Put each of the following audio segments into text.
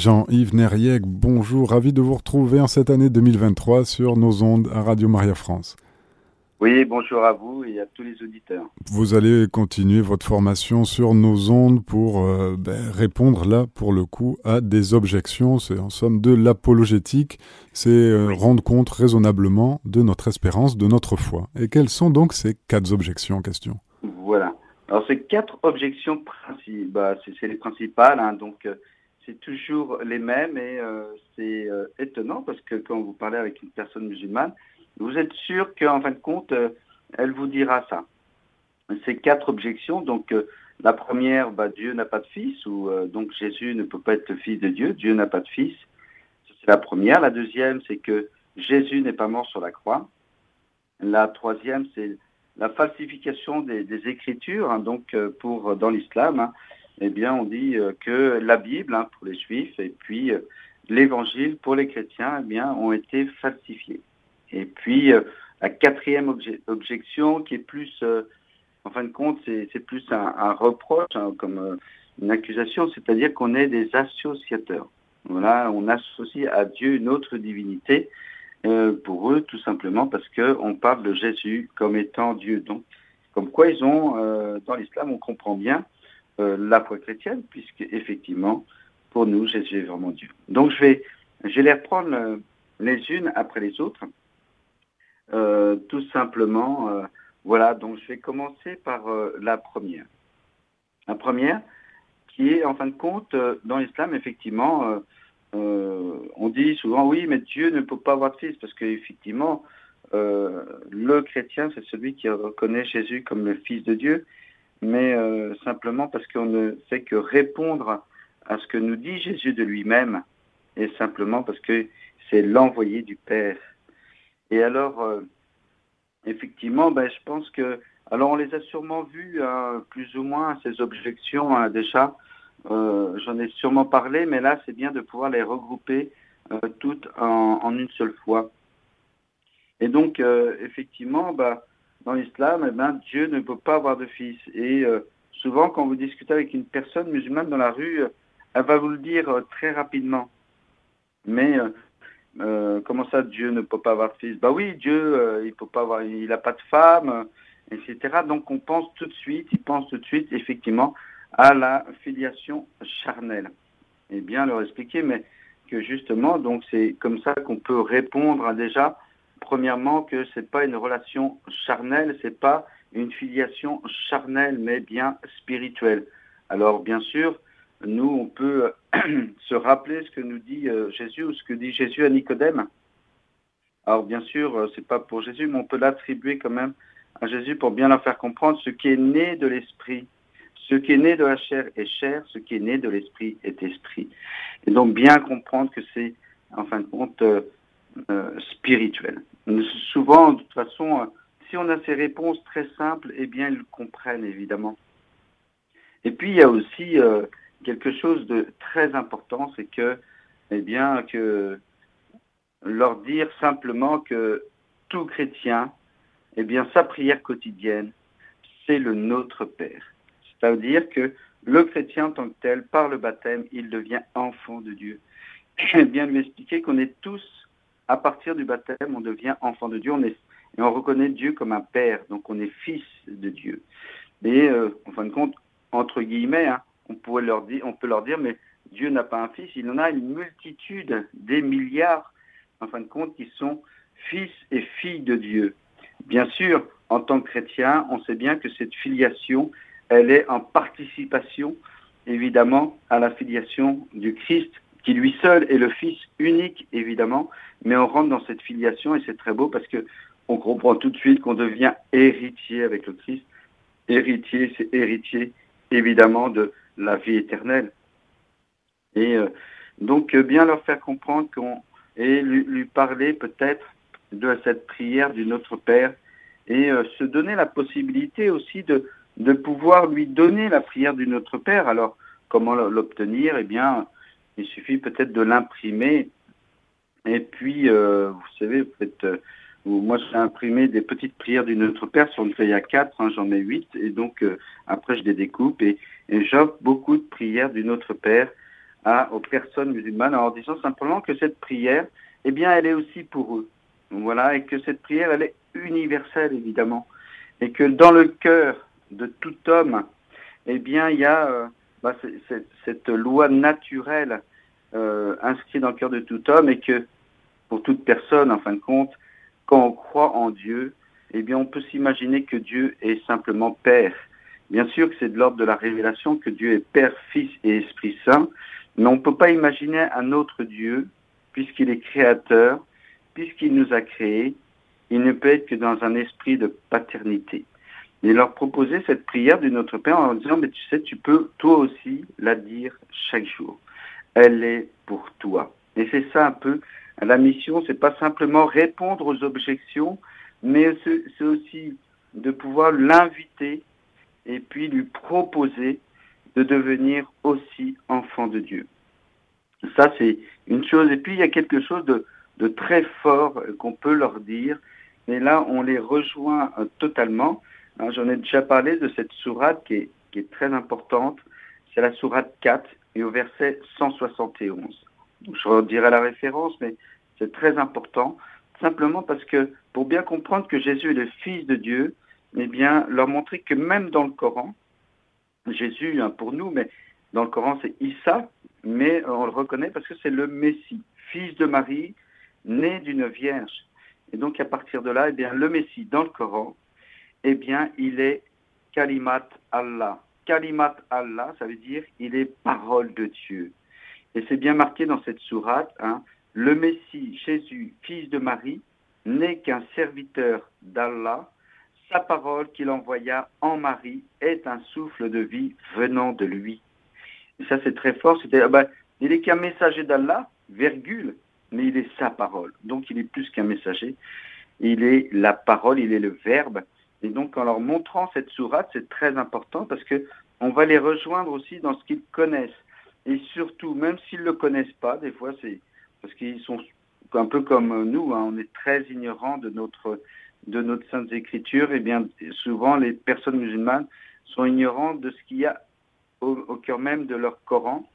Jean-Yves Nerieg, bonjour, ravi de vous retrouver en cette année 2023 sur nos ondes à Radio Maria France. Oui, bonjour à vous et à tous les auditeurs. Vous allez continuer votre formation sur nos ondes pour euh, ben, répondre là, pour le coup, à des objections. C'est en somme de l'apologétique, c'est euh, rendre compte raisonnablement de notre espérance, de notre foi. Et quelles sont donc ces quatre objections en question? Voilà. Alors ces quatre objections, bah, c'est les principales, hein, donc euh, c'est toujours les mêmes et euh, c'est euh, étonnant parce que quand vous parlez avec une personne musulmane, vous êtes sûr qu'en fin de compte, euh, elle vous dira ça. Ces quatre objections, donc la première, bah, Dieu n'a pas de fils, ou donc Jésus ne peut pas être le fils de Dieu, Dieu n'a pas de fils. C'est la première. La deuxième, c'est que Jésus n'est pas mort sur la croix. La troisième, c'est la falsification des, Écritures, hein, donc pour dans l'islam. Hein eh bien, on dit euh, que la Bible hein, pour les Juifs et puis euh, l'Évangile pour les chrétiens, eh bien, ont été falsifiés. Et puis euh, la quatrième objection, qui est plus, en fin de compte, c'est plus un, reproche hein, comme une accusation, c'est-à-dire qu'on est des associateurs. Voilà, on associe à Dieu une autre divinité. pour eux, tout simplement parce qu'on parle de Jésus comme étant Dieu. Donc, comme quoi ils ont, dans l'islam, on comprend bien euh, la foi chrétienne, puisque effectivement, pour nous, Jésus est vraiment Dieu. Donc je vais, je vais les reprendre euh, les unes après les autres. Euh, tout simplement, voilà, donc je vais commencer par la première. La première, qui est en fin de compte, dans l'islam, effectivement, on dit souvent oui, mais Dieu ne peut pas avoir de fils, parce qu'effectivement, le chrétien, c'est celui qui reconnaît Jésus comme le Fils de Dieu, mais euh, simplement parce qu'on ne fait que répondre à ce que nous dit Jésus de lui-même, et simplement parce que c'est l'envoyé du Père. Et alors, euh, effectivement, ben, je pense que, alors on les a sûrement vus, hein, plus ou moins, ces objections hein, déjà, euh, j'en ai sûrement parlé, mais là, c'est bien de pouvoir les regrouper toutes en, en, une seule fois. Et donc, effectivement, bah, dans l'islam, eh ben, Dieu ne peut pas avoir de fils. Et euh, souvent, quand vous discutez avec une personne musulmane dans la rue, euh, elle va vous le dire euh, très rapidement. Mais comment ça, Dieu ne peut pas avoir de fils? Bah oui, Dieu, il peut pas avoir, il n'a pas de femme, etc. Donc on pense tout de suite, il pense tout de suite, effectivement, à la filiation charnelle. Et bien leur expliquer, mais que justement, donc c'est comme ça qu'on peut répondre déjà premièrement que c'est pas une relation charnelle, c'est pas une filiation charnelle, mais bien spirituelle. Alors bien sûr, nous on peut se rappeler ce que nous dit euh, Jésus ou ce que dit Jésus à Nicodème. Alors bien sûr, euh, c'est pas pour Jésus, mais on peut l'attribuer quand même à Jésus pour bien leur faire comprendre ce qui est né de l'esprit. Ce qui est né de la chair est chair, ce qui est né de l'esprit est esprit. Et donc bien comprendre que c'est, en fin de compte, euh, euh, spirituel. Souvent, de toute façon, euh, si on a ces réponses très simples, eh bien, ils comprennent évidemment. Et puis, il y a aussi euh, quelque chose de très important, c'est que, eh bien, que leur dire simplement que tout chrétien, eh bien, sa prière quotidienne, c'est le Notre Père. C'est-à-dire que le chrétien en tant que tel, par le baptême, il devient enfant de Dieu. Et bien lui expliquer qu'on est tous à partir du baptême, on devient enfant de Dieu, on et on reconnaît Dieu comme un père, donc on est fils de Dieu. Et euh, en fin de compte, entre guillemets, hein, on, pourrait leur dire, on peut leur dire, mais Dieu n'a pas un fils, il en a une multitude, des milliards, en fin de compte, qui sont fils et filles de Dieu. Bien sûr, en tant que chrétien, on sait bien que cette filiation, elle est en participation, évidemment, à la filiation du Christ qui lui seul est le Fils unique, évidemment, mais on rentre dans cette filiation et c'est très beau parce que on comprend tout de suite qu'on devient héritier avec le Christ. Héritier, c'est héritier, évidemment, de la vie éternelle. Et euh, donc, euh, bien leur faire comprendre qu'on et lui, parler peut-être de cette prière du Notre Père et euh, se donner la possibilité aussi de, de pouvoir lui donner la prière du Notre Père. Alors, comment l'obtenir? Eh bien, il suffit peut-être de l'imprimer. Et puis, euh, vous savez, vous faites, euh, moi j'ai imprimé des petites prières du Notre Père sur une feuille à 4, hein, j'en ai 8, et donc euh, après je les découpe et, j'offre beaucoup de prières du Notre Père aux personnes musulmanes en disant simplement que cette prière, eh bien, elle est aussi pour eux. Voilà, et que cette prière, elle est universelle, évidemment. Et que dans le cœur de tout homme, eh bien, il y a bah, cette loi naturelle euh, inscrite dans le cœur de tout homme et que pour toute personne, en fin de compte, quand on croit en Dieu, eh bien, on peut s'imaginer que Dieu est simplement Père. Bien sûr que c'est de l'ordre de la révélation que Dieu est Père, Fils et Esprit Saint, mais on ne peut pas imaginer un autre Dieu, puisqu'il est créateur, puisqu'il nous a créés, il ne peut être que dans un esprit de paternité. Et leur proposer cette prière de notre Père en leur disant, mais tu sais, tu peux toi aussi la dire chaque jour. Elle est pour toi. Et c'est ça un peu la mission, c'est pas simplement répondre aux objections, mais c'est aussi de pouvoir l'inviter et puis lui proposer de devenir aussi enfant de Dieu. Ça, c'est une chose. Et puis, il y a quelque chose de, très fort qu'on peut leur dire. Et là, on les rejoint euh, totalement. Hein, j'en ai déjà parlé de cette sourate qui est, très importante. C'est la sourate 4 et au verset 171. Je redirai la référence, mais c'est très important, simplement parce que pour bien comprendre que Jésus est le Fils de Dieu, eh bien, leur montrer que même dans le Coran, Jésus, hein, pour nous, mais dans le Coran, c'est Issa, mais on le reconnaît parce que c'est le Messie, fils de Marie, né d'une vierge. Et donc, à partir de là, eh bien, le Messie, dans le Coran, eh bien, il est Kalimat Allah. Kalimat Allah, ça veut dire il est parole de Dieu. Et c'est bien marqué dans cette sourate, hein, le Messie, Jésus, fils de Marie, n'est qu'un serviteur d'Allah. Sa parole qu'il envoya en Marie est un souffle de vie venant de lui. Et ça, c'est très fort. C'était, ah ben, il est qu'un messager d'Allah, virgule, mais il est sa parole. Donc, il est plus qu'un messager. Il est la parole, il est le verbe. Et donc, en leur montrant cette sourate, c'est très important parce que on va les rejoindre aussi dans ce qu'ils connaissent. Et surtout, même s'ils ne le connaissent pas, des fois, c'est parce qu'ils sont un peu comme nous, hein, on est très ignorants de notre de notre sainte écriture, et bien souvent les personnes musulmanes sont ignorantes de ce qu'il y a au, cœur même de leur Coran,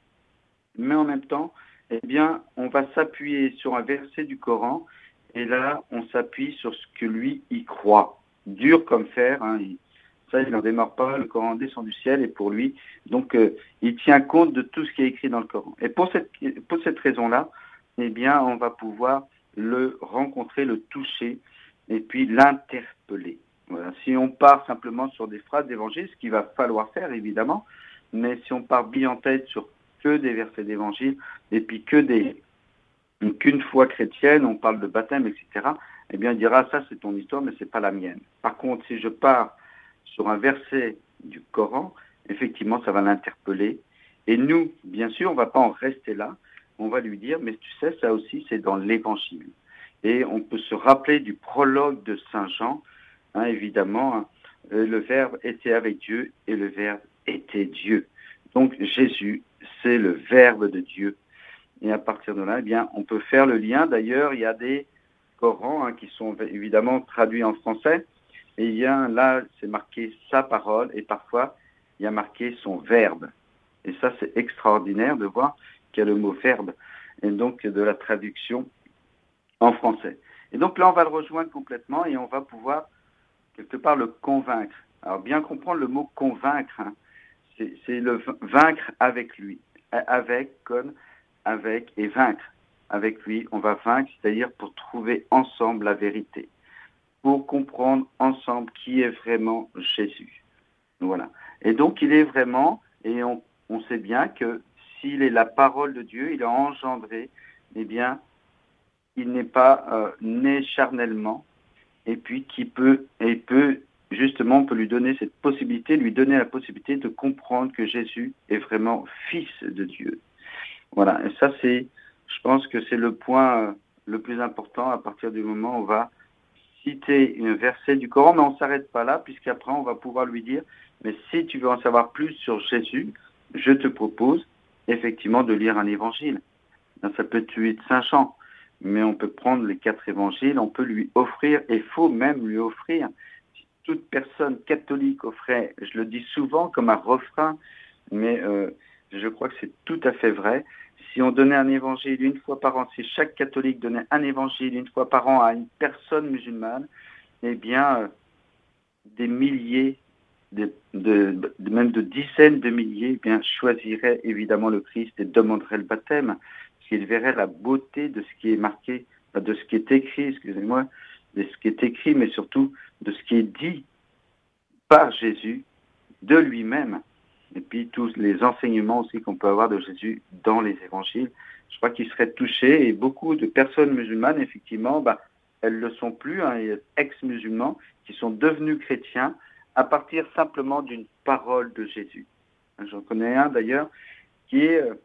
mais en même temps, eh bien, on va s'appuyer sur un verset du Coran, et là, on s'appuie sur ce que lui y croit, dur comme fer. Hein, ça, il n'en démarre pas. Le Coran descend du ciel, et pour lui, donc, euh, il tient compte de tout ce qui est écrit dans le Coran. Et pour cette pour cette raison-là, eh bien, on va pouvoir le rencontrer, le toucher et puis l'interpeller. Voilà. Si on part simplement sur des phrases d'évangile, ce qu'il va falloir faire évidemment, mais si on part bien en tête sur que des versets d'évangile et puis que des qu'une foi chrétienne, on parle de baptême, etc. Eh bien, il dira ça c'est ton histoire, mais c'est pas la mienne. Par contre, si je pars sur un verset du Coran, effectivement, ça va l'interpeller. Et nous, bien sûr, on va pas en rester là on va lui dire, mais tu sais, ça aussi, c'est dans l'Évangile. Et on peut se rappeler du prologue de Saint Jean, hein, évidemment, hein. euh, le Verbe était avec Dieu et le Verbe était Dieu. Donc Jésus, c'est le Verbe de Dieu. Et à partir de là, eh bien, on peut faire le lien. D'ailleurs, il y a des Corans hein, qui sont évidemment traduits en français. Et il y a là, c'est marqué sa parole et parfois, il y a marqué son verbe. Et ça, c'est extraordinaire de voir qui a le mot verbe, et donc de la traduction en français. Et donc là, on va le rejoindre complètement et on va pouvoir quelque part le convaincre. Alors bien comprendre le mot convaincre, hein, c'est le vaincre avec lui, avec, comme, avec et vaincre. Avec lui, on va vaincre, c'est-à-dire pour trouver ensemble la vérité, pour comprendre ensemble qui est vraiment Jésus. Voilà. Et donc il est vraiment, et on, sait bien que s'il est la parole de Dieu, il a engendré, eh bien, il n'est pas euh, né charnellement, et puis qui peut, et peut, justement, on peut lui donner cette possibilité, lui donner la possibilité de comprendre que Jésus est vraiment fils de Dieu. Voilà, et ça c'est, je pense que c'est le point euh, le plus important à partir du moment où on va citer un verset du Coran, mais on ne s'arrête pas là, puisqu'après on va pouvoir lui dire, mais si tu veux en savoir plus sur Jésus, je te propose effectivement de lire un évangile. Ça peut tuer de chants, mais on peut prendre les quatre évangiles, on peut lui offrir, et faut même lui offrir. Toute personne catholique offrait, je le dis souvent comme un refrain, mais euh, Je crois que c'est tout à fait vrai. Si on donnait un évangile une fois par an, si chaque catholique donnait un évangile une fois par an à une personne musulmane, eh bien, euh, des milliers, même de dizaines de milliers, eh bien, choisiraient évidemment le Christ et demanderaient le baptême, parce qu'ils verraient la beauté de ce qui est marqué, de ce qui est écrit, excusez-moi, de ce qui est écrit, mais surtout de ce qui est dit par Jésus de lui-même. Et puis tous les enseignements aussi qu'on peut avoir de Jésus dans les évangiles. Je crois qu'il serait touché et beaucoup de personnes musulmanes, effectivement, bah, elles ne le sont plus, hein, ex-musulmans, qui sont devenus chrétiens à partir simplement d'une parole de Jésus. J'en connais un d'ailleurs qui est, euh,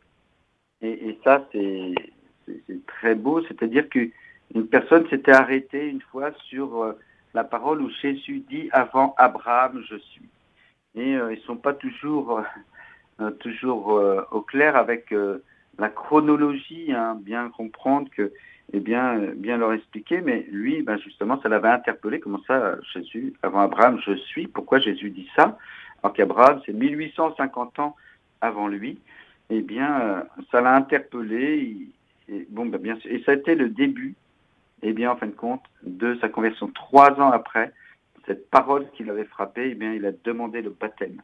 et, et ça c'est très beau, c'est-à-dire qu'une personne s'était arrêtée une fois sur euh, la parole où Jésus dit avant Abraham je suis. Et euh, ils ne sont pas toujours, toujours au clair avec la chronologie, hein, bien comprendre que et bien, bien leur expliquer. Mais lui, ben justement, ça l'avait interpellé. Comment ça, Jésus, avant Abraham, je suis? Pourquoi Jésus dit ça? Alors qu'Abraham, c'est 1850 ans avant lui. Eh bien, euh, ça l'a interpellé. Et, bon, ben bien et ça a été le début, eh bien, en fin de compte, de sa conversion. Trois ans après, cette parole qui l'avait frappé, eh bien, il a demandé le baptême.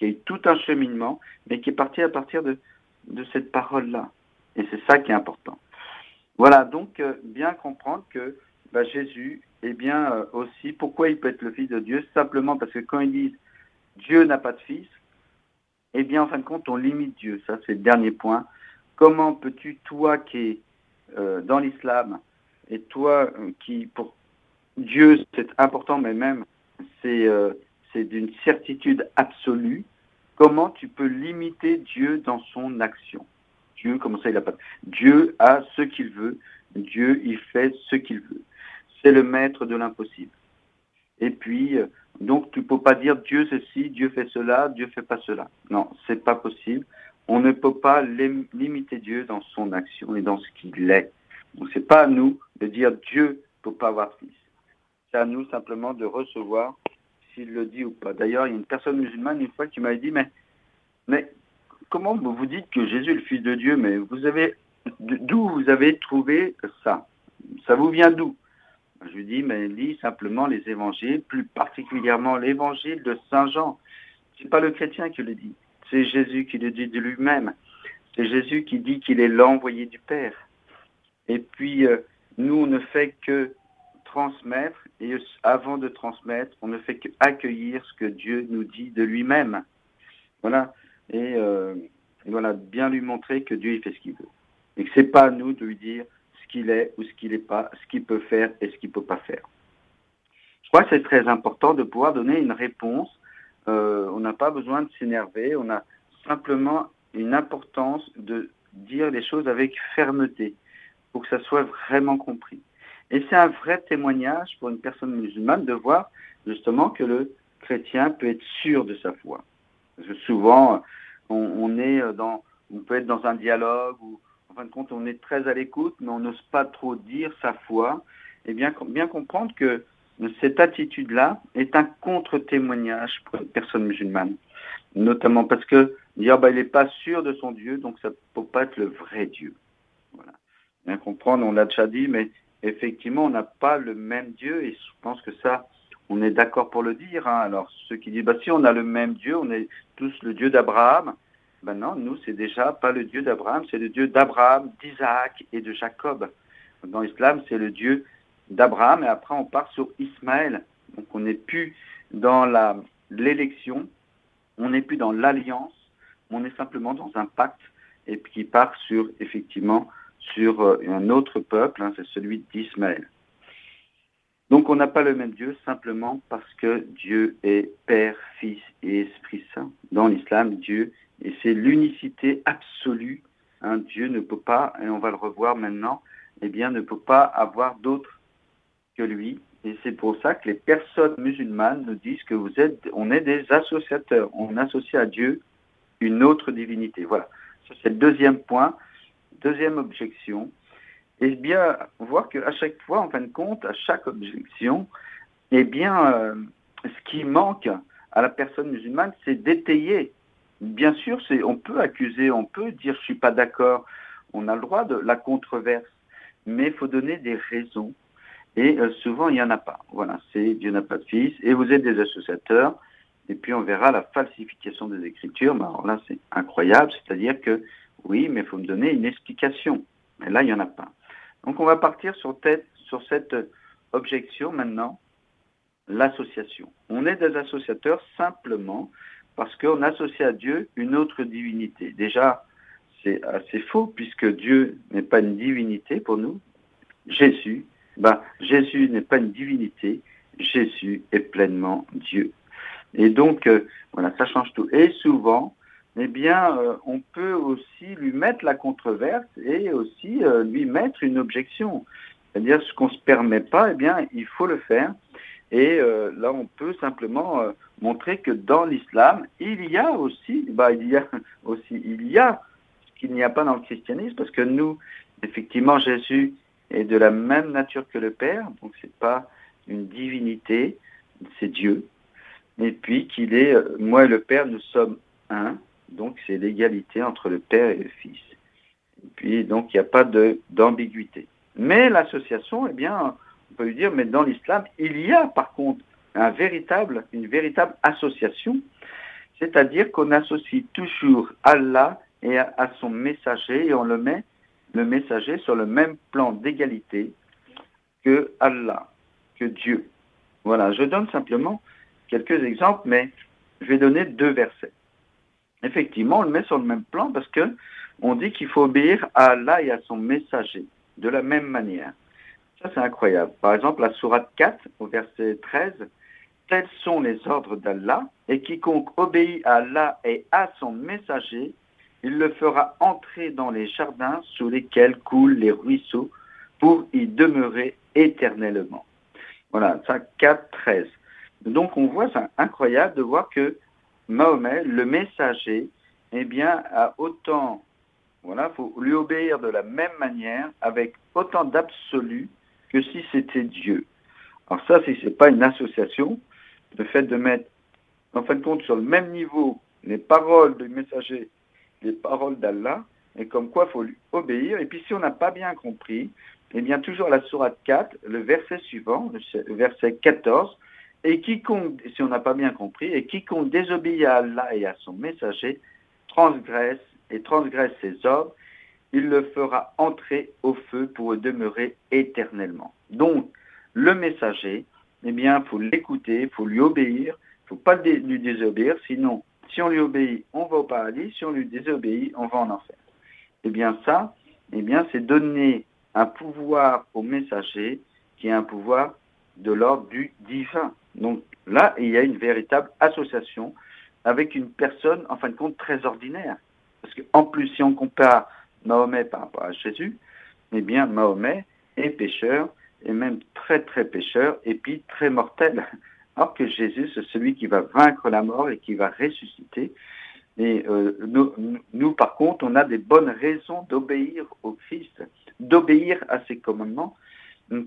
il y a eu tout un cheminement, mais qui est parti à partir de, de cette parole-là. Et c'est ça qui est important. Voilà, donc euh, bien comprendre que bah, Jésus, eh bien euh, aussi, pourquoi il peut être le Fils de Dieu? Simplement parce que quand ils disent Dieu n'a pas de fils, eh bien en fin de compte, on limite Dieu. Ça, c'est le dernier point. Comment peux-tu, toi qui es euh, dans l'islam, et toi qui, pour Dieu, c'est important, mais même c'est c'est d'une certitude absolue, comment tu peux limiter Dieu dans son action? Dieu, comment ça, il a pas. Dieu a ce qu'il veut. Dieu, il fait ce qu'il veut. C'est le maître de l'impossible. Et puis, euh, donc, tu peux pas dire Dieu ceci, Dieu fait cela, Dieu fait pas cela. Non, c'est pas possible. On ne peut pas limiter Dieu dans son action et dans ce qu'il est. Donc, c'est pas à nous de dire Dieu peut pas avoir fils. C'est à nous simplement de recevoir s'il le dit ou pas. D'ailleurs, il y a une personne musulmane une fois qui m'avait dit, mais, mais comment vous dites que Jésus est le Fils de Dieu, mais vous avez d'où vous avez trouvé ça? Ça vous vient d'où? Je lui dis, mais lis simplement les évangiles, plus particulièrement l'évangile de Saint Jean. C'est pas le chrétien qui le dit, c'est Jésus qui le dit de lui-même. C'est Jésus qui dit qu'il est l'envoyé du Père. Et puis, euh, nous, on ne fait que transmettre, et avant de transmettre, on ne fait qu'accueillir ce que Dieu nous dit de lui-même. Voilà et, euh, voilà, bien lui montrer que Dieu fait ce qu'il veut. Et que c'est pas à nous de lui dire ce qu'il est ou ce qu'il n'est pas, ce qu'il peut faire et ce qu'il peut pas faire. Je crois que c'est très important de pouvoir donner une réponse. Euh, on n'a pas besoin de s'énerver, on a simplement une importance de dire les choses avec fermeté pour que ça soit vraiment compris. Et c'est un vrai témoignage pour une personne musulmane de voir justement que le chrétien peut être sûr de sa foi. Parce que souvent, on, peut être dans un dialogue où, en fin de compte, on est très à l'écoute, mais on n'ose pas trop dire sa foi. Et bien, bien comprendre que cette attitude-là est un contre-témoignage pour une personne musulmane. Notamment parce que dire, bah, il n'est pas sûr de son Dieu, donc ça ne peut pas être le vrai Dieu. Voilà. Bien comprendre, on l'a déjà dit, mais effectivement, on n'a pas le même Dieu, et je pense que ça, on est d'accord pour le dire. Hein. Alors ceux qui disent bah si on a le même Dieu, on est tous le Dieu d'Abraham. Ben non, nous c'est déjà pas le Dieu d'Abraham, c'est le Dieu d'Abraham, d'Isaac et de Jacob. Dans l'islam, c'est le Dieu d'Abraham et après on part sur Ismaël. Donc on n'est plus dans l'élection, on n'est plus dans l'alliance, on est simplement dans un pacte et qui part sur effectivement sur euh, un autre peuple, hein, c'est celui d'Ismaël. Donc on n'a pas le même Dieu simplement parce que Dieu est Père, Fils et Esprit Saint. Dans l'islam, Dieu, et c'est l'unicité absolue. Hein, Dieu ne peut pas, et on va le revoir maintenant, eh bien ne peut pas avoir d'autre que lui. Et c'est pour ça que les personnes musulmanes nous disent que vous êtes, on est des associateurs. On associe à Dieu une autre divinité. Voilà. C'est le deuxième point. Deuxième objection, et bien voir qu'à chaque fois, en fin de compte, à chaque objection, eh bien, euh, ce qui manque à la personne musulmane, c'est d'étayer bien sûr, on peut accuser, on peut dire je suis pas d'accord, on a le droit de la controverse, mais il faut donner des raisons. Et euh, souvent, il n'y en a pas. Voilà, c'est Dieu n'a pas de fils, et vous êtes des associateurs, et puis on verra la falsification des Écritures. Mais alors là, c'est incroyable, c'est-à-dire que oui, mais il faut me donner une explication. Mais là, il n'y en a pas. Donc on va partir sur, sur cette objection maintenant, l'association. On est des associateurs simplement parce qu'on associe à Dieu une autre divinité. Déjà, c'est assez faux puisque Dieu n'est pas une divinité pour nous. Jésus, ben, Jésus n'est pas une divinité, Jésus est pleinement Dieu. Et donc, euh, voilà, ça change tout. Et souvent, eh bien, euh, on peut aussi lui mettre la controverse et aussi euh, lui mettre une objection. C'est-à-dire, ce qu'on ne se permet pas, eh bien, il faut le faire. Et euh, là, on peut simplement montrer que dans l'islam, il y a aussi, bah, il y a aussi, il y a ce qu'il n'y a pas dans le christianisme, parce que nous, effectivement, Jésus est de la même nature que le Père, donc c'est pas une divinité, c'est Dieu. Et puis qu'il est, moi et le Père, nous sommes un, donc c'est l'égalité entre le Père et le Fils. Et puis donc il n'y a pas d'ambiguïté. Mais l'association, eh bien, on peut lui dire, mais dans l'islam, il y a par contre une véritable association, c'est-à-dire qu'on associe toujours Allah et à, son messager et on le met, le messager, sur le même plan d'égalité que Allah, que Dieu. Voilà, je donne simplement quelques exemples, mais je vais donner deux versets. Effectivement, on le met sur le même plan parce que on dit qu'il faut obéir à Allah et à son messager de la même manière. Ça, c'est incroyable. Par exemple, la sourate 4, au verset 13, tels sont les ordres d'Allah, et quiconque obéit à Allah et à son messager, il le fera entrer dans les jardins sous lesquels coulent les ruisseaux pour y demeurer éternellement. Voilà, ça 4, 13. Donc on voit, c'est incroyable de voir que Mahomet, le messager, eh bien, a autant, voilà, faut lui obéir de la même manière, avec autant d'absolu que si c'était Dieu. Alors ça, si c'est pas une association, le fait de mettre, en fin de compte, sur le même niveau les paroles du messager, les paroles d'Allah, et comme quoi il faut lui obéir. Et puis si on n'a pas bien compris, eh bien toujours la sourate 4, le verset suivant, le verset 14, et quiconque, si on n'a pas bien compris, et quiconque désobéit à Allah et à son messager, transgresse et transgresse ses ordres, il le fera entrer au feu pour demeurer éternellement. Donc, le messager, eh bien, il faut l'écouter, il faut lui obéir, il ne faut pas lui désobéir, sinon, si on lui obéit, on va au paradis, si on lui désobéit, on va en enfer. Eh bien, ça, eh bien, c'est donner un pouvoir au messager qui est un pouvoir de l'ordre du divin. Donc là, il y a une véritable association avec une personne, en fin de compte, très ordinaire. Parce qu'en plus, si on compare Mahomet par rapport à Jésus, eh bien, Mahomet est pécheur, et même très très pécheur, et puis très mortel. Alors que Jésus, c'est celui qui va vaincre la mort et qui va ressusciter. Et euh, nous, nous, par contre, on a des bonnes raisons d'obéir au Christ, d'obéir à ses commandements,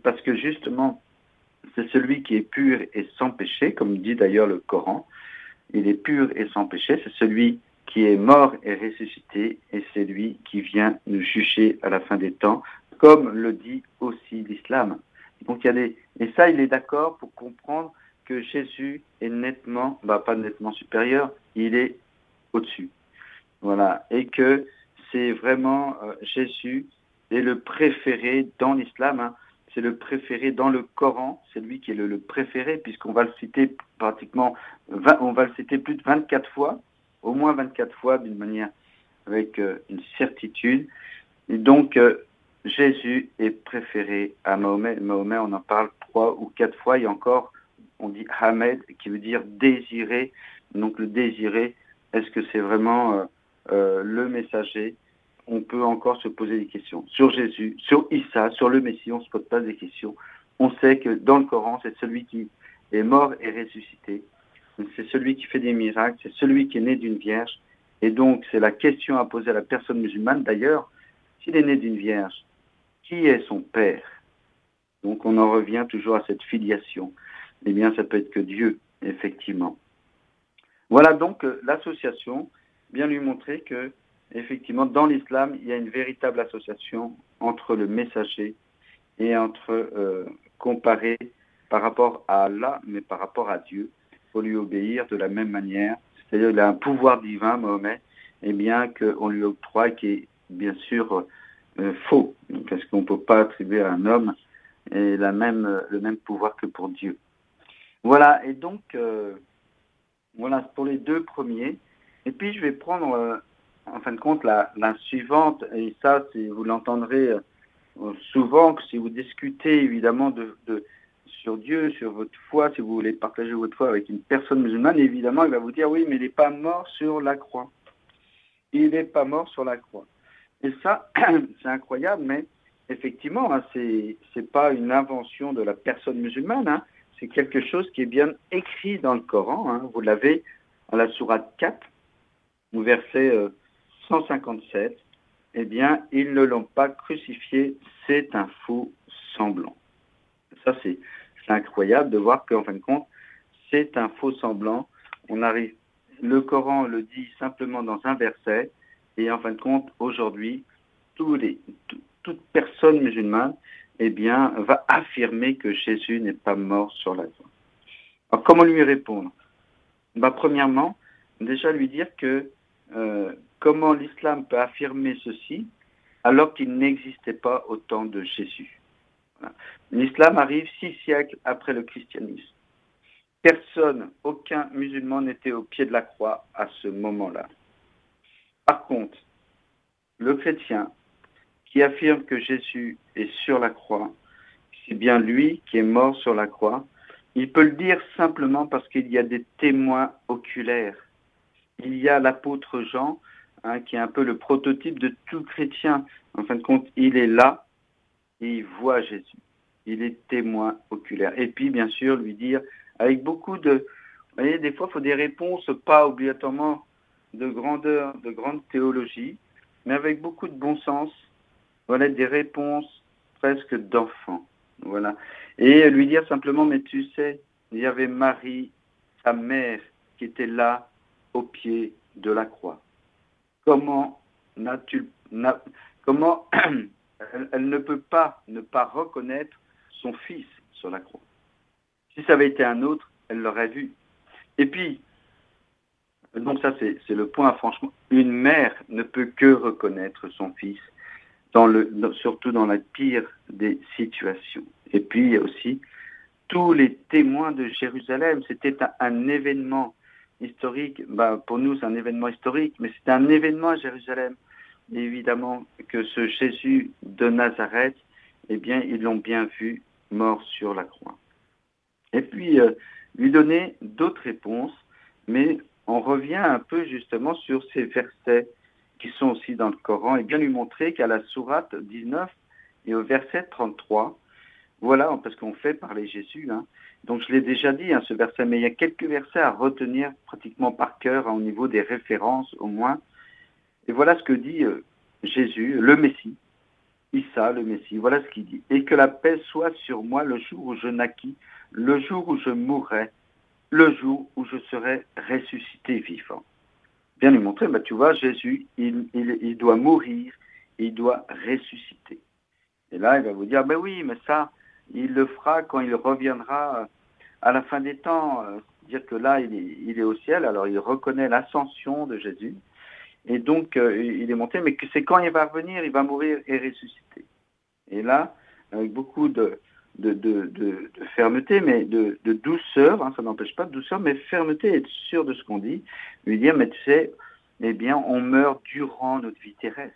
parce que justement, c'est celui qui est pur et sans péché, comme dit d'ailleurs le Coran. Il est pur et sans péché, c'est celui qui est mort et ressuscité, et c'est lui qui vient nous juger à la fin des temps, comme le dit aussi l'islam. Donc il y a des... Et ça, il est d'accord pour comprendre que Jésus est nettement, bah pas nettement supérieur, il est au-dessus. Voilà. Et que c'est vraiment euh, Jésus est le préféré dans l'islam. Hein. C'est le préféré dans le Coran. C'est lui qui est le, préféré puisqu'on va le citer pratiquement, 20, on va le citer plus de 24 fois au moins 24 fois d'une manière avec euh, une certitude. Et donc, euh, Jésus est préféré à Mahomet. Mahomet, on en parle trois ou quatre fois. Et encore, on dit Hamed, qui veut dire désiré. Donc, le désiré, est-ce que c'est vraiment euh, le messager On peut encore se poser des questions. Sur Jésus, sur Issa, sur le Messie, on ne se pose pas des questions. On sait que dans le Coran, c'est celui qui est mort et ressuscité c'est celui qui fait des miracles, c'est celui qui est né d'une vierge. Et donc, c'est la question à poser à la personne musulmane. D'ailleurs, s'il est né d'une vierge, qui est son père? Donc, on en revient toujours à cette filiation. Eh bien, ça peut être que Dieu, effectivement. Voilà donc euh, l'association. bien lui montrer que, effectivement, dans l'islam, il y a une véritable association entre le messager et entre euh, comparer par rapport à Allah, mais par rapport à Dieu. Il faut lui obéir de la même manière. C'est-à-dire qu'il a un pouvoir divin, Mohamed, et bien qu'on lui octroie qui est bien sûr euh, faux, parce qu'on ne peut pas attribuer à un homme et la même, le même pouvoir que pour Dieu. Voilà, et donc, euh, voilà pour les deux premiers. Et puis, je vais prendre, euh, en fin de compte, la, suivante, et ça, vous l'entendrez souvent, que si vous discutez évidemment de, sur Dieu, sur votre foi, si vous voulez partager votre foi avec une personne musulmane, évidemment, il va vous dire, oui, mais il n'est pas mort sur la croix. Il n'est pas mort sur la croix. Et ça, c'est incroyable, mais effectivement, hein, ce n'est pas une invention de la personne musulmane, hein. c'est quelque chose qui est bien écrit dans le Coran. Hein. vous l'avez à la sourate 4, au verset 157. Euh, eh bien, ils ne l'ont pas crucifié, c'est un faux semblant. Ça, c'est incroyable de voir qu'en fin de compte, c'est un faux semblant. On arrive, le Coran le dit simplement dans un verset, et en fin de compte, aujourd'hui, toute personne musulmane eh bien, va affirmer que Jésus n'est pas mort sur la croix. Alors, comment lui répondre? Bah, Premièrement, déjà lui dire que euh, comment l'islam peut affirmer ceci alors qu'il n'existait pas au temps de Jésus. L'islam arrive six siècles après le christianisme. Personne, aucun musulman n'était au pied de la croix à ce moment-là. Par contre, le chrétien qui affirme que Jésus est sur la croix, c'est bien lui qui est mort sur la croix, il peut le dire simplement parce qu'il y a des témoins oculaires. Il y a l'apôtre Jean, hein, qui est un peu le prototype de tout chrétien. En fin de compte, il est là et il voit Jésus. Il est témoin oculaire. Et puis, bien sûr, lui dire, avec beaucoup de... Vous voyez, des fois, il faut des réponses, pas obligatoirement de grandeur, de grande théologie, mais avec beaucoup de bon sens. Voilà des réponses presque d'enfant. Voilà. Et lui dire simplement, mais tu sais, il y avait Marie, sa mère, qui était là au pied de la croix. Comment comment elle, ne peut pas ne pas reconnaître son fils sur la croix. Si ça avait été un autre, elle l'aurait vu. Et puis, donc ça c'est le point franchement, une mère ne peut que reconnaître son fils, surtout dans la pire des situations. Et puis il y a aussi tous les témoins de Jérusalem. C'était un, événement historique. Bah, pour nous, c'est un événement historique, mais c'est un événement à Jérusalem. évidemment que ce Jésus de Nazareth, eh bien, ils l'ont bien vu mort sur la croix. Et puis, euh, lui donner d'autres réponses, mais on revient un peu justement sur ces versets qui sont aussi dans le Coran et bien lui montrer qu'à la sourate 19 et au verset 33, voilà, parce qu'on fait parler Jésus. Hein. Donc je l'ai déjà dit, hein, ce verset, mais il y a quelques versets à retenir pratiquement par cœur, hein, au niveau des références au moins. Et voilà ce que dit euh, Jésus, le Messie, Issa, le Messie. Voilà ce qu'il dit. Et que la paix soit sur moi le jour où je naquis, le jour où je mourrai, le jour où je serai ressuscité vivant. Bien lui montrer, bah, tu vois, Jésus, il, il, doit mourir, il doit ressusciter. Et là, il va vous dire, ben oui, mais ça, il le fera quand il reviendra à la fin des temps. Dire que là, il est, au ciel, alors il reconnaît l'ascension de Jésus. Et donc, euh, il est monté, mais c'est quand il va revenir, il va mourir et ressusciter. Et là, avec beaucoup de, fermeté, mais de, douceur, hein, ça n'empêche pas de douceur, mais fermeté, être sûr de ce qu'on dit, lui dire, mais tu sais, eh bien, on meurt durant notre vie terrestre.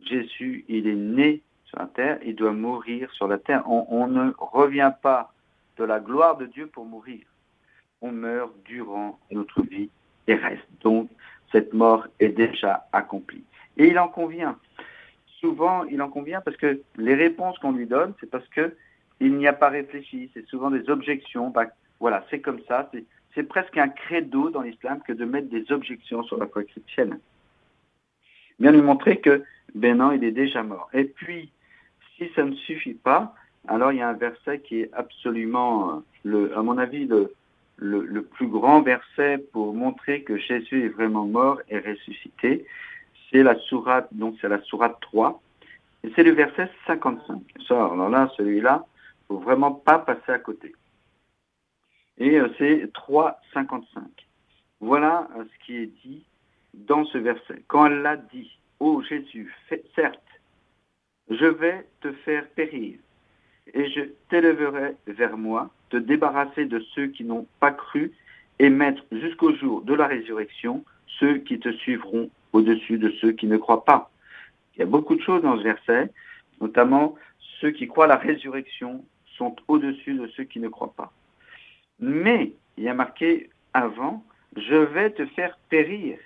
Jésus, il est né sur la terre, il doit mourir sur la terre. On, ne revient pas de la gloire de Dieu pour mourir. On meurt durant notre vie terrestre. Donc, cette mort est déjà accomplie. Et il en convient souvent, il en convient parce que les réponses qu'on lui donne, c'est parce que il n'y a pas réfléchi. C'est souvent des objections. Bah, voilà, c'est comme ça. C'est presque un credo dans l'islam que de mettre des objections sur la foi chrétienne. Bien lui montrer que, ben non, il est déjà mort. Et puis, si ça ne suffit pas, alors il y a un verset qui est absolument, le, à mon avis, le, le, plus grand verset pour montrer que Jésus est vraiment mort et ressuscité, c'est la sourate, donc c'est la sourate 3, et c'est le verset 55. Ça, alors là, celui-là, faut vraiment pas passer à côté. Et euh, c'est 3,55. Voilà euh, ce qui est dit dans ce verset. Quand elle l'a dit, ô oh Jésus, certes, je vais te faire périr, et je t'élèverai vers moi, te débarrasser de ceux qui n'ont pas cru, et mettre jusqu'au jour de la résurrection ceux qui te suivront au-dessus de ceux qui ne croient pas. Il y a beaucoup de choses dans ce verset, notamment ceux qui croient la résurrection sont au-dessus de ceux qui ne croient pas. Mais il y a marqué avant, je vais te faire périr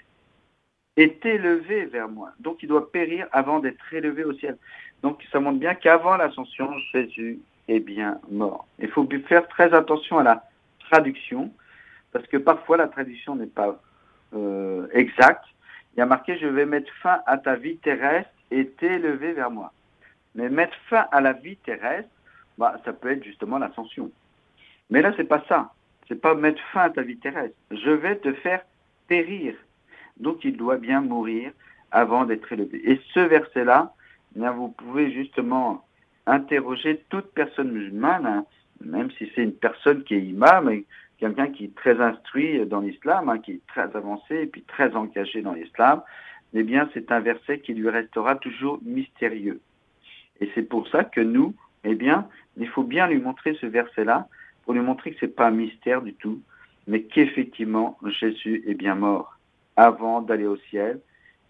et t'élever vers moi. Donc il doit périr avant d'être élevé au ciel. Donc ça montre bien qu'avant l'ascension, Jésus est bien mort. Il faut faire très attention à la traduction, parce que parfois la traduction n'est pas euh, exacte. Il y a marqué, je vais mettre fin à ta vie terrestre et t'élever vers moi. Mais mettre fin à la vie terrestre, bah, ça peut être justement l'ascension. Mais là, c'est pas ça. C'est pas mettre fin à ta vie terrestre. Je vais te faire périr. Donc, il doit bien mourir avant d'être élevé. Et ce verset-là, eh vous pouvez justement interroger toute personne musulmane, hein, même si c'est une personne qui est imam, et quelqu'un qui est très instruit dans l'islam, hein, qui est très avancé et puis très engagé dans l'islam, eh bien, c'est un verset qui lui restera toujours mystérieux. Et c'est pour ça que nous, eh bien, il faut bien lui montrer ce verset-là pour lui montrer que ce n'est pas un mystère du tout, mais qu'effectivement Jésus est bien mort avant d'aller au ciel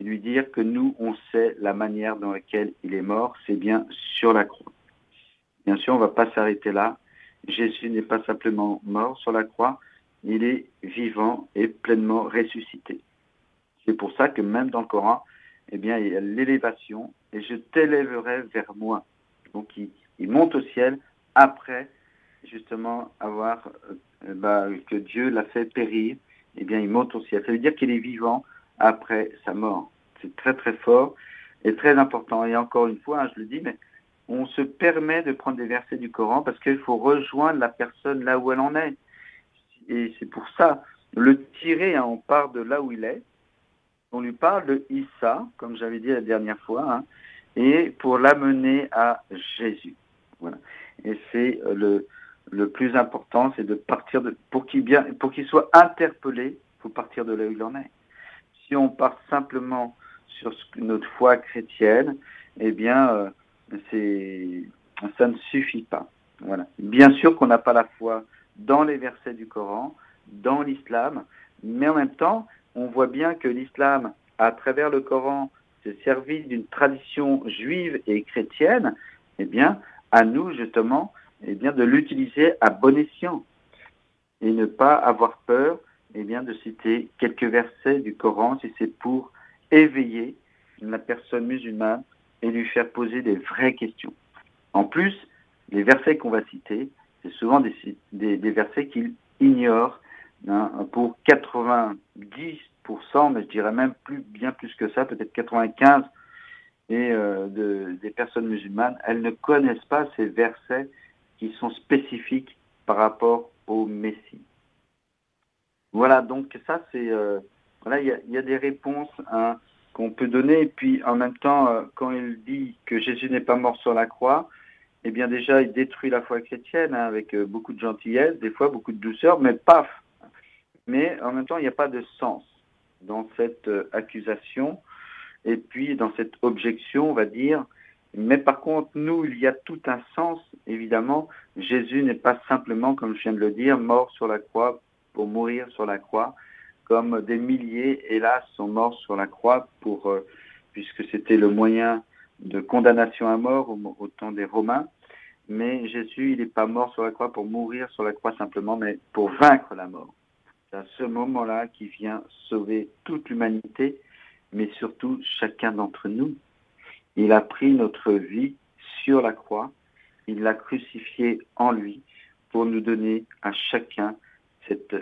et lui dire que nous, on sait la manière dans laquelle il est mort, c'est bien sur la croix. Bien sûr, on ne va pas s'arrêter là. Jésus n'est pas simplement mort sur la croix, il est vivant et pleinement ressuscité. C'est pour ça que même dans le Coran, eh bien, il y a l'élévation et je t'élèverai vers moi. Donc, il, monte au ciel après justement avoir euh, bah, que Dieu l'a fait périr, eh bien il monte au ciel. Ça veut dire qu'il est vivant après sa mort. C'est très très fort et très important. Et encore une fois, hein, je le dis, mais on se permet de prendre des versets du Coran parce qu'il faut rejoindre la personne là où elle en est. Et c'est pour ça, le tirer, hein, on part de là où il est. On lui parle de Issa, comme j'avais dit la dernière fois, hein, et pour l'amener à Jésus. Voilà. Et c'est euh, le, le plus important, c'est de partir de, pour qu'il soit interpellé, faut partir de là où il en est. Si on part simplement sur notre foi chrétienne, eh bien, euh, ça ne suffit pas. Voilà. Bien sûr qu'on n'a pas la foi dans les versets du Coran, dans l'islam, mais en même temps, on voit bien que l'islam, à travers le Coran, s'est servi d'une tradition juive et chrétienne, eh bien, à nous, justement, eh de l'utiliser à bon escient et ne pas avoir peur eh bien, de citer quelques versets du Coran si c'est pour éveiller la personne musulmane et lui faire poser des vraies questions. En plus, les versets qu'on va citer, c'est souvent des, des, versets qu'il ignore hein, pour 90%, mais je dirais même plus, bien plus que ça, peut-être 95% et, euh, de, des personnes musulmanes, elles ne connaissent pas ces versets qui sont spécifiques par rapport au Messie. Voilà, donc ça c'est euh, voilà, il y, a, des réponses hein, qu'on peut donner et puis en même temps euh, quand il dit que Jésus n'est pas mort sur la croix, eh bien déjà il détruit la foi chrétienne hein, avec euh, beaucoup de gentillesse, des fois beaucoup de douceur, mais paf. Mais en même temps il n'y a pas de sens dans cette accusation et puis dans cette objection, on va dire, mais par contre, nous, il y a tout un sens, évidemment. Jésus n'est pas simplement, comme je viens de le dire, mort sur la croix pour mourir sur la croix, comme des milliers, hélas, sont morts sur la croix euh, puisque c'était le moyen de condamnation à mort au, temps des Romains. Mais Jésus, il n'est pas mort sur la croix pour mourir sur la croix simplement, mais pour vaincre la mort. C'est à ce moment-là qu'il vient sauver toute l'humanité, mais surtout chacun d'entre nous. Il a pris notre vie sur la croix, il l'a crucifié en lui pour nous donner à chacun cette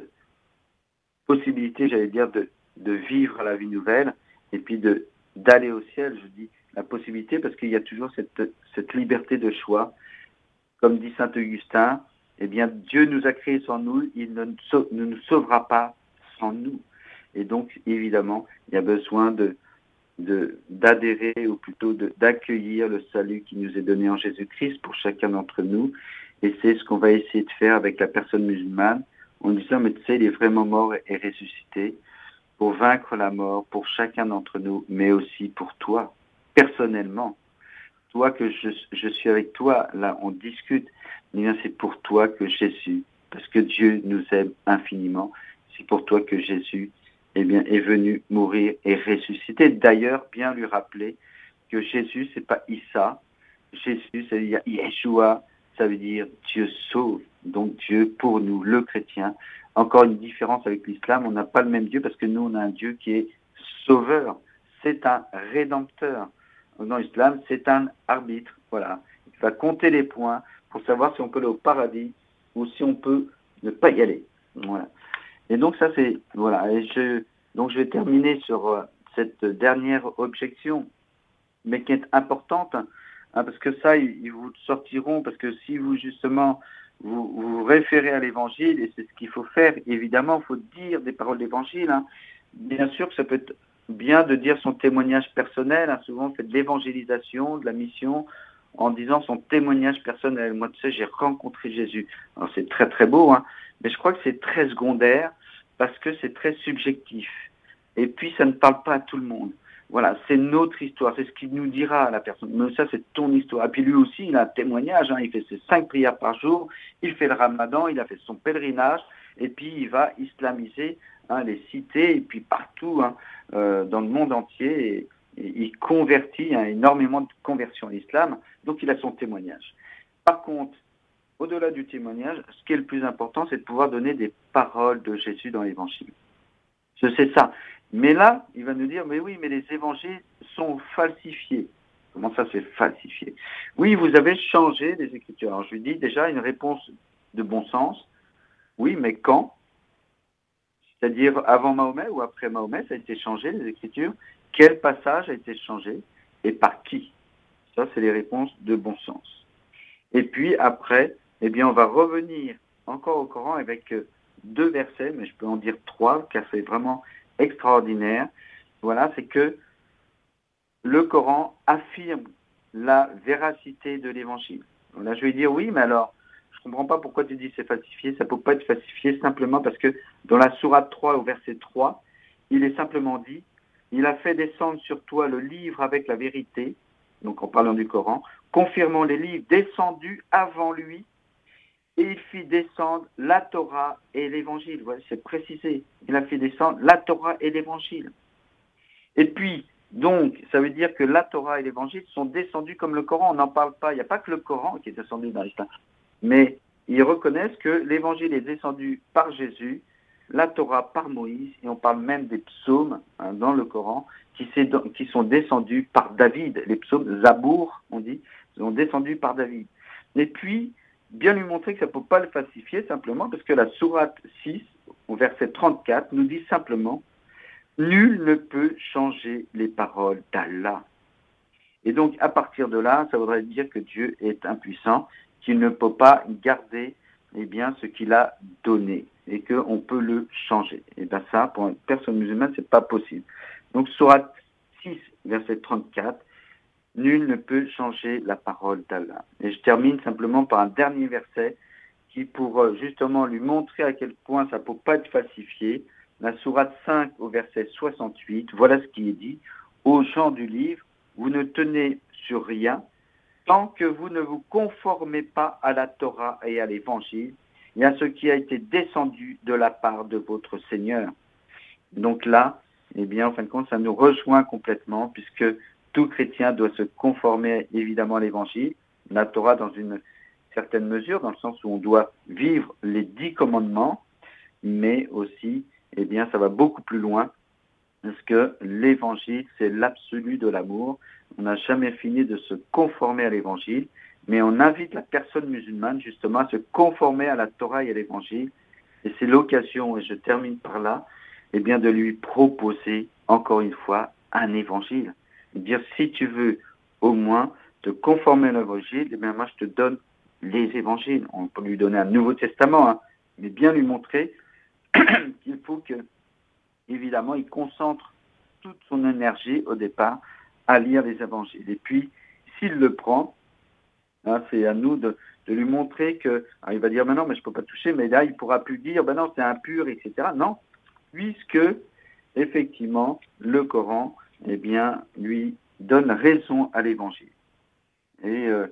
possibilité, j'allais dire, de, vivre la vie nouvelle et puis d'aller au ciel. Je dis la possibilité parce qu'il y a toujours cette, cette liberté de choix. Comme dit Saint Augustin, eh bien, Dieu nous a créés sans nous, il ne nous sauvera pas sans nous. Et donc, évidemment, il y a besoin de d'adhérer ou plutôt d'accueillir le salut qui nous est donné en Jésus-Christ pour chacun d'entre nous. Et c'est ce qu'on va essayer de faire avec la personne musulmane en disant, mais tu sais, il est vraiment mort et ressuscité pour vaincre la mort pour chacun d'entre nous, mais aussi pour toi, personnellement. Toi que je, je suis avec toi, là, on discute, mais c'est pour toi que Jésus, parce que Dieu nous aime infiniment, c'est pour toi que Jésus eh bien, est venu mourir et ressusciter. D'ailleurs, bien lui rappeler que Jésus, c'est pas Issa. Jésus, ça veut dire Yeshua, ça veut dire Dieu sauve. Donc Dieu pour nous, le chrétien. Encore une différence avec l'islam, on n'a pas le même Dieu parce que nous, on a un Dieu qui est sauveur. C'est un rédempteur. Dans l'islam, c'est un arbitre. Voilà. Il va compter les points pour savoir si on peut aller au paradis ou si on peut ne pas y aller. Voilà. Et donc ça c'est voilà. Donc je vais terminer sur euh, cette dernière objection, mais qui est importante hein, parce que ça ils, vous sortiront parce que si vous justement vous vous référez à l'Évangile et c'est ce qu'il faut faire évidemment, il faut dire des paroles d'Évangile. Hein. Bien sûr que ça peut être bien de dire son témoignage personnel. Hein. Souvent on fait de l'évangélisation, de la mission en disant son témoignage personnel. Moi, tu sais, j'ai rencontré Jésus. Alors, c'est très, très beau, hein, mais je crois que c'est très secondaire parce que c'est très subjectif. Et puis, ça ne parle pas à tout le monde. Voilà, c'est notre histoire, c'est ce qu'il nous dira à la personne. Mais ça, c'est ton histoire. Et puis lui aussi, il a un témoignage, hein, il fait ses cinq prières par jour, il fait le ramadan, il a fait son pèlerinage, et puis il va islamiser hein, les cités, et puis partout hein, euh, dans le monde entier, il convertit énormément de conversions à l'islam, donc il a son témoignage. Par contre, au-delà du témoignage, ce qui est le plus important, c'est de pouvoir donner des paroles de Jésus dans l'évangile. Je sais ça. Mais là, il va nous dire, mais oui, mais les évangiles sont falsifiés. Comment ça, c'est falsifié? Oui, vous avez changé les Écritures. Alors, je lui dis déjà une réponse de bon sens. Oui, mais quand? C'est-à-dire avant Mahomet ou après Mahomet, ça a été changé, les Écritures? Quel passage a été changé? Et par qui? Ça, c'est les réponses de bon sens. Et puis après, eh bien, on va revenir encore au Coran avec euh, deux versets, mais je peux en dire trois, car c'est vraiment extraordinaire. Voilà, c'est que le Coran affirme la véracité de l'évangile. Là, je vais dire oui, mais alors, je ne comprends pas pourquoi tu dis c'est falsifié. Ça ne peut pas être falsifié simplement parce que dans la sourate 3 au verset 3, il est simplement dit, il a fait descendre sur toi le livre avec la vérité, donc en parlant du Coran, confirmant les livres descendus avant lui et il fit descendre la Torah et l'évangile. Voilà, c'est précisé. Il a fait descendre la Torah et l'évangile. Et puis, donc, ça veut dire que la Torah et l'évangile sont descendus comme le Coran. On n'en parle pas. Il n'y a pas que le Coran qui est descendu dans l'islam. Mais ils reconnaissent que l'évangile est descendu par Jésus, la Torah par Moïse, et on parle même des psaumes hein, dans le Coran qui, qui, sont descendus par David. Les psaumes, Zabour, on dit, sont descendus par David. Et puis, bien lui montrer que ça ne peut pas le falsifier simplement parce que la sourate 6, au verset 34, nous dit simplement Nul ne peut changer les paroles d'Allah. Et donc, à partir de là, ça voudrait dire que Dieu est impuissant, qu'il ne peut pas garder eh bien, ce qu'il a donné et qu'on peut le changer. Et bien ça, pour une personne musulmane, c'est pas possible. Donc, sourate 6, verset 34, Nul ne peut changer la parole d'Allah. Et je termine simplement par un dernier verset qui, pour euh, justement lui montrer à quel point ça ne peut pas être falsifié, la sourate 5 au verset 68, voilà ce qui est dit. Aux gens du livre, vous ne tenez sur rien tant que vous ne vous conformez pas à la Torah et à l'Évangile et à ce qui a été descendu de la part de votre Seigneur. Donc là, eh bien, en fin de compte, ça nous rejoint complètement puisque tout chrétien doit se conformer évidemment à l'évangile, la Torah dans une certaine mesure, dans le sens où on doit vivre les dix commandements, mais aussi, eh bien, ça va beaucoup plus loin, parce que l'évangile, c'est l'absolu de l'amour. On n'a jamais fini de se conformer à l'évangile, mais on invite la personne musulmane justement à se conformer à la Torah et à l'évangile. Et c'est l'occasion, et je termine par là, eh bien, de lui proposer encore une fois un évangile dire si tu veux au moins te conformer à l'évangile, eh bien moi je te donne les évangiles. On peut lui donner un Nouveau Testament, hein, mais bien lui montrer qu'il faut que, évidemment, il concentre toute son énergie au départ à lire les évangiles. Et puis, s'il le prend, hein, c'est à nous de, lui montrer que, il va dire, ben non, mais je ne peux pas toucher, mais là, il pourra plus dire, ben non, c'est impur, etc. Non, puisque, effectivement, le Coran, eh bien, lui donne raison à l'évangile. Et euh,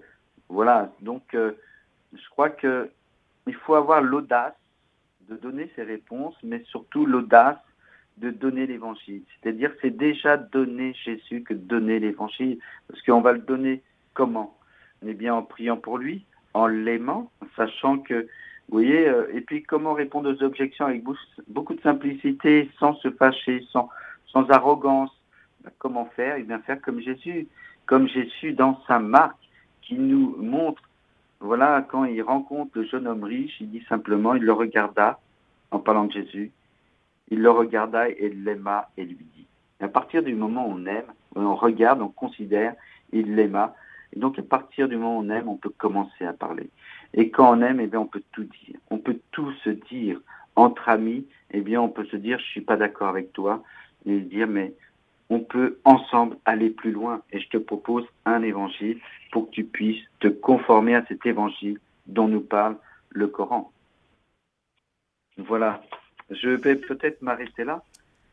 voilà, donc, euh, je crois que il faut avoir l'audace de donner ses réponses, mais surtout l'audace de donner l'évangile. C'est-à-dire, c'est déjà donner Jésus que donner l'évangile. Parce qu'on va le donner comment? Eh bien, en priant pour lui, en l'aimant, sachant que, vous voyez, euh, et puis comment répondre aux objections avec beaucoup de simplicité, sans se fâcher, sans, sans arrogance. Comment faire Eh bien, faire comme Jésus, comme Jésus dans sa marque, qui nous montre, voilà, quand il rencontre le jeune homme riche, il dit simplement, il le regarda, en parlant de Jésus, il le regarda et l'aima et lui dit. à partir du moment où on aime, on regarde, on considère, il l'aima. Et donc à partir du moment où on aime, on peut commencer à parler. Et quand on aime, eh bien, on peut tout dire. On peut tout se dire. Entre amis, eh bien, on peut se dire, je suis pas d'accord avec toi. Et dire, mais on peut ensemble aller plus loin. Et je te propose un évangile pour que tu puisses te conformer à cet évangile dont nous parle le Coran. Voilà. Je vais peut-être m'arrêter là.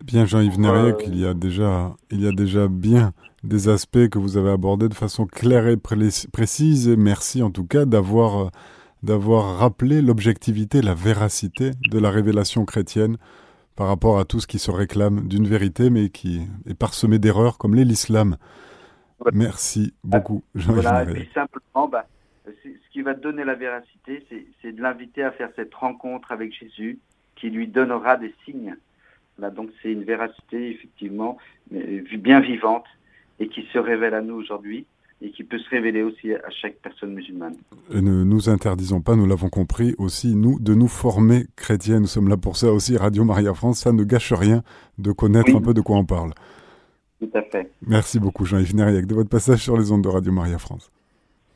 Bien, Jean-Yves Nériec, euh, il y a déjà, il y a déjà bien des aspects que vous avez abordés de façon claire et précise. Et merci en tout cas d'avoir, d'avoir rappelé l'objectivité, la véracité de la révélation chrétienne par rapport à tout ce qui se réclame d'une vérité, mais qui est parsemé d'erreurs, comme l'est l'islam. Merci beaucoup, Jean-Yves voilà, et simplement, bah, ce qui va donner la véracité, c'est de l'inviter à faire cette rencontre avec Jésus, qui lui donnera des signes. Là, donc c'est une véracité effectivement bien vivante et qui se révèle à nous aujourd'hui et qui peut se révéler aussi à chaque personne musulmane. Et ne nous interdisons pas, nous l'avons compris aussi, nous, de nous former chrétiens. Nous sommes là pour ça aussi, Radio Maria France. Ça ne gâche rien de connaître un peu de quoi on parle. Tout à fait. Merci beaucoup, Jean-Yves Nériac, de votre passage sur les ondes de Radio Maria France.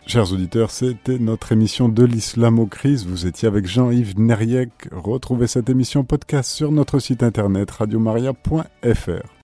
Chers auditeurs, c'était notre émission de l'islam aux crises. Vous étiez avec Jean-Yves Neriek. Retrouvez cette émission podcast sur notre site internet radiomaria.fr.